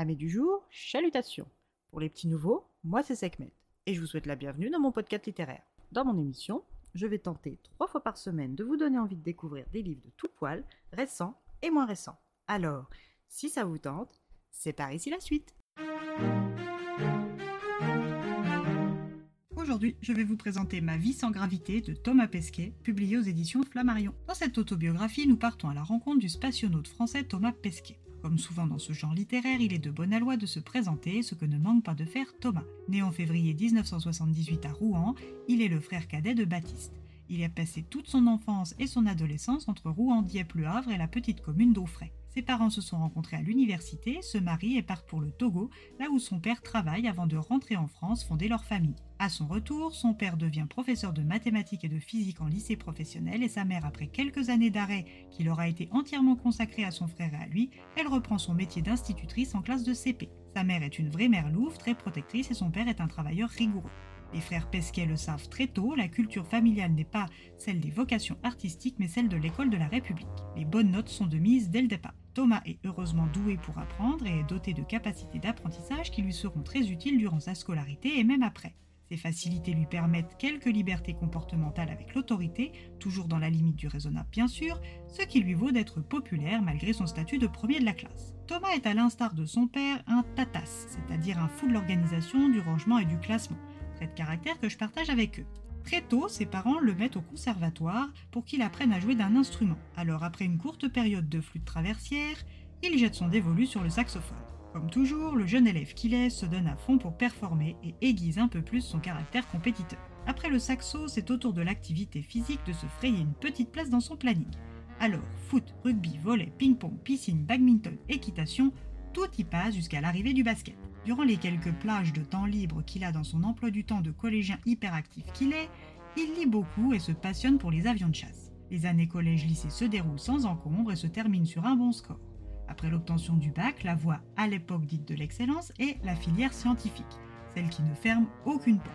Amis du jour, chalutations. Pour les petits nouveaux, moi c'est Sekhmet et je vous souhaite la bienvenue dans mon podcast littéraire. Dans mon émission, je vais tenter trois fois par semaine de vous donner envie de découvrir des livres de tout poil, récents et moins récents. Alors, si ça vous tente, c'est par ici la suite. Aujourd'hui, je vais vous présenter Ma vie sans gravité de Thomas Pesquet, publié aux éditions Flammarion. Dans cette autobiographie, nous partons à la rencontre du spationaute français Thomas Pesquet. Comme souvent dans ce genre littéraire, il est de bonne aloi de se présenter, ce que ne manque pas de faire Thomas. Né en février 1978 à Rouen, il est le frère cadet de Baptiste. Il a passé toute son enfance et son adolescence entre Rouen, Dieppe, Le Havre et la petite commune d'Aufray. Ses parents se sont rencontrés à l'université, se marient et partent pour le Togo, là où son père travaille avant de rentrer en France fonder leur famille. À son retour, son père devient professeur de mathématiques et de physique en lycée professionnel et sa mère, après quelques années d'arrêt qu'il aura été entièrement consacré à son frère et à lui, elle reprend son métier d'institutrice en classe de CP. Sa mère est une vraie mère louve, très protectrice et son père est un travailleur rigoureux. Les frères Pesquet le savent très tôt, la culture familiale n'est pas celle des vocations artistiques mais celle de l'école de la République. Les bonnes notes sont de mise dès le départ. Thomas est heureusement doué pour apprendre et est doté de capacités d'apprentissage qui lui seront très utiles durant sa scolarité et même après. Ces facilités lui permettent quelques libertés comportementales avec l'autorité, toujours dans la limite du raisonnable bien sûr, ce qui lui vaut d'être populaire malgré son statut de premier de la classe. Thomas est à l'instar de son père un tatas, c'est-à-dire un fou de l'organisation, du rangement et du classement, trait de caractère que je partage avec eux. Très tôt, ses parents le mettent au conservatoire pour qu'il apprenne à jouer d'un instrument. Alors après une courte période de flûte traversière, il jette son dévolu sur le saxophone. Comme toujours, le jeune élève qu'il est se donne à fond pour performer et aiguise un peu plus son caractère compétiteur. Après le saxo, c'est au tour de l'activité physique de se frayer une petite place dans son planning. Alors, foot, rugby, volley, ping-pong, piscine, badminton, équitation, tout y passe jusqu'à l'arrivée du basket. Durant les quelques plages de temps libre qu'il a dans son emploi du temps de collégien hyperactif qu'il est, il lit beaucoup et se passionne pour les avions de chasse. Les années collège-lycée se déroulent sans encombre et se terminent sur un bon score. Après l'obtention du bac, la voie à l'époque dite de l'excellence est la filière scientifique, celle qui ne ferme aucune porte.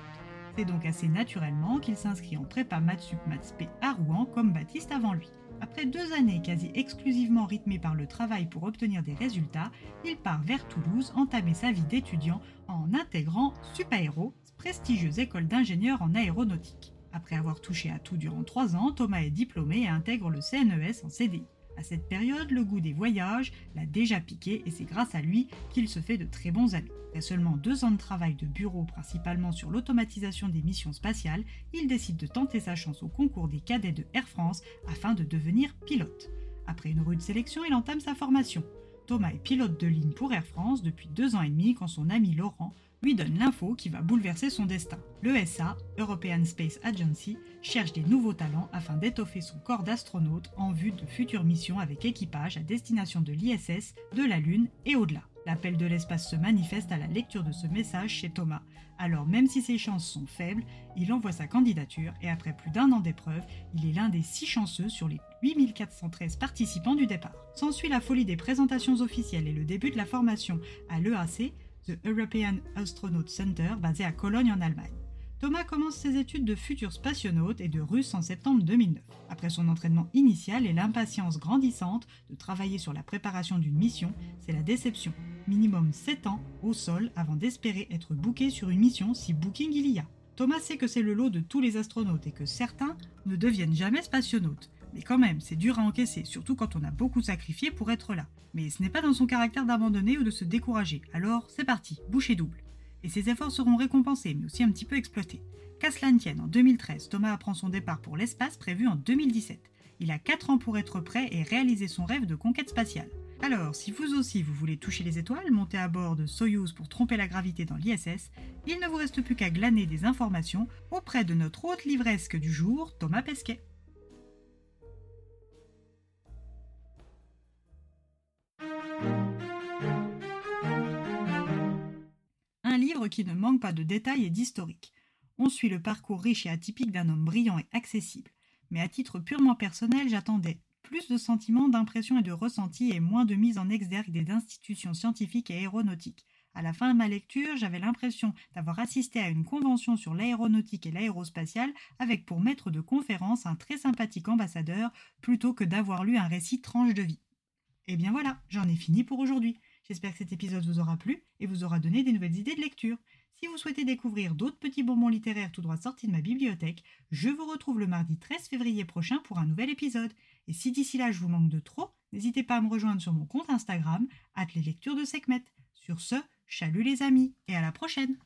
C'est donc assez naturellement qu'il s'inscrit en prépa Matsup Matspé à Rouen comme Baptiste avant lui. Après deux années quasi exclusivement rythmées par le travail pour obtenir des résultats, il part vers Toulouse entamer sa vie d'étudiant en intégrant Supaéro, prestigieuse école d'ingénieurs en aéronautique. Après avoir touché à tout durant trois ans, Thomas est diplômé et intègre le CNES en CDI. À cette période, le goût des voyages l'a déjà piqué et c'est grâce à lui qu'il se fait de très bons amis. Après seulement deux ans de travail de bureau principalement sur l'automatisation des missions spatiales, il décide de tenter sa chance au concours des cadets de Air France afin de devenir pilote. Après une rude sélection, il entame sa formation. Thomas est pilote de ligne pour Air France depuis deux ans et demi quand son ami Laurent lui donne l'info qui va bouleverser son destin. L'ESA, European Space Agency, cherche des nouveaux talents afin d'étoffer son corps d'astronaute en vue de futures missions avec équipage à destination de l'ISS, de la Lune et au-delà. L'appel de l'espace se manifeste à la lecture de ce message chez Thomas. Alors même si ses chances sont faibles, il envoie sa candidature et après plus d'un an d'épreuve, il est l'un des six chanceux sur les 8413 participants du départ. S'ensuit la folie des présentations officielles et le début de la formation à l'EAC, The European Astronaut Center, basé à Cologne en Allemagne. Thomas commence ses études de futur spationaute et de russe en septembre 2009. Après son entraînement initial et l'impatience grandissante de travailler sur la préparation d'une mission, c'est la déception. Minimum 7 ans au sol avant d'espérer être booké sur une mission si booking il y a. Thomas sait que c'est le lot de tous les astronautes et que certains ne deviennent jamais spationautes. Mais quand même, c'est dur à encaisser, surtout quand on a beaucoup sacrifié pour être là. Mais ce n'est pas dans son caractère d'abandonner ou de se décourager. Alors, c'est parti, boucher double. Et ses efforts seront récompensés, mais aussi un petit peu exploités. Qu'à cela ne tienne, en 2013, Thomas apprend son départ pour l'espace prévu en 2017. Il a 4 ans pour être prêt et réaliser son rêve de conquête spatiale. Alors, si vous aussi vous voulez toucher les étoiles, monter à bord de Soyuz pour tromper la gravité dans l'ISS, il ne vous reste plus qu'à glaner des informations auprès de notre hôte livresque du jour, Thomas Pesquet. Un livre qui ne manque pas de détails et d'historique. On suit le parcours riche et atypique d'un homme brillant et accessible. Mais à titre purement personnel, j'attendais plus de sentiments, d'impressions et de ressentis et moins de mise en exergue des institutions scientifiques et aéronautiques. À la fin de ma lecture, j'avais l'impression d'avoir assisté à une convention sur l'aéronautique et l'aérospatiale avec pour maître de conférence un très sympathique ambassadeur plutôt que d'avoir lu un récit tranche de vie. Et eh bien voilà, j'en ai fini pour aujourd'hui. J'espère que cet épisode vous aura plu et vous aura donné des nouvelles idées de lecture. Si vous souhaitez découvrir d'autres petits bonbons littéraires tout droit sortis de ma bibliothèque, je vous retrouve le mardi 13 février prochain pour un nouvel épisode. Et si d'ici là je vous manque de trop, n'hésitez pas à me rejoindre sur mon compte Instagram, les lectures de Sekhmet. Sur ce, chalut les amis et à la prochaine!